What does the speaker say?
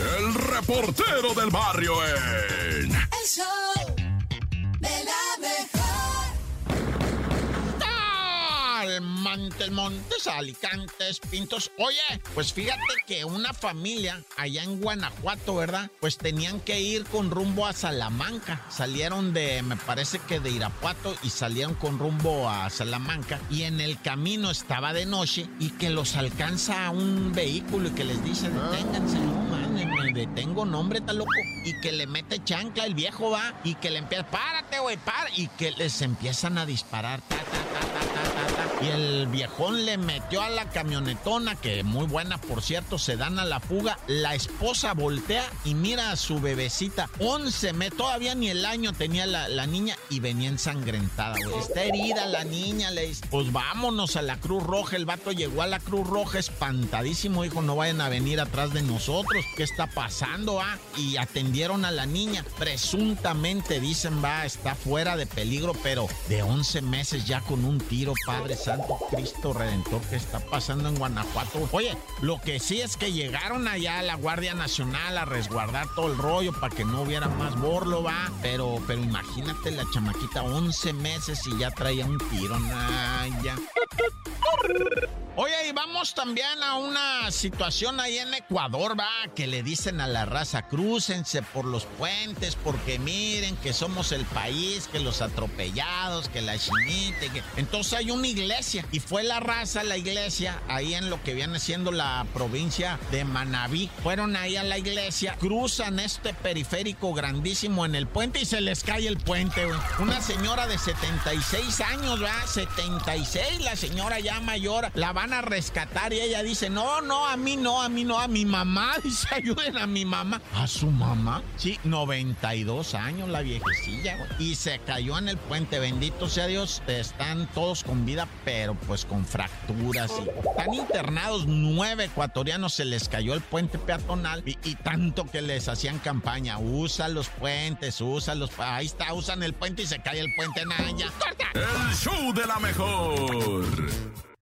el reportero del barrio en... El show Montes, Montes, Alicantes, Pintos. Oye, pues fíjate que una familia allá en Guanajuato, ¿verdad? Pues tenían que ir con rumbo a Salamanca. Salieron de, me parece que de Irapuato y salieron con rumbo a Salamanca. Y en el camino estaba de noche y que los alcanza un vehículo y que les dice, deténganse, no mames, me detengo, nombre, está loco. Y que le mete chancla el viejo va y que le empieza, párate, güey, para. Y que les empiezan a disparar. Ta, ta, ta. Y el viejón le metió a la camionetona, que muy buena, por cierto, se dan a la fuga. La esposa voltea y mira a su bebecita. 11 me todavía ni el año tenía la, la niña y venía ensangrentada, güey. Está herida la niña, le dice, pues vámonos a la Cruz Roja. El vato llegó a la Cruz Roja espantadísimo, dijo, no vayan a venir atrás de nosotros. ¿Qué está pasando, ah? Y atendieron a la niña. Presuntamente, dicen, va, está fuera de peligro, pero de 11 meses ya con un tiro, Padre Santo Cristo Redentor, ¿qué está pasando en Guanajuato? Oye, lo que sí es que llegaron allá a la Guardia Nacional a resguardar todo el rollo para que no hubiera más borlo, va. Pero, pero imagínate la chamaquita, 11 meses y ya traía un tiro, nah, ya. Oye, y vamos también a una situación ahí en Ecuador, va, que le dicen a la raza, crúcense por los puentes, porque miren que somos el país, que los atropellados, que la chinita, que... Entonces hay una iglesia, y fue la raza, la iglesia, ahí en lo que viene siendo la provincia de Manabí. Fueron ahí a la iglesia, cruzan este periférico grandísimo en el puente y se les cae el puente, güey. Una señora de 76 años, va, 76, la señora ya mayor, la van a y ella dice, no, no, a mí no, a mí no, a mi mamá, dice, ayuden a mi mamá. ¿A su mamá? Sí, 92 años la viejecilla, güey. Y se cayó en el puente, bendito sea Dios, están todos con vida, pero pues con fracturas. Están internados, nueve ecuatorianos se les cayó el puente peatonal y, y tanto que les hacían campaña, usa los puentes, usa los... Ahí está, usan el puente y se cae el puente, Naya. ¡Corta! El show de la mejor.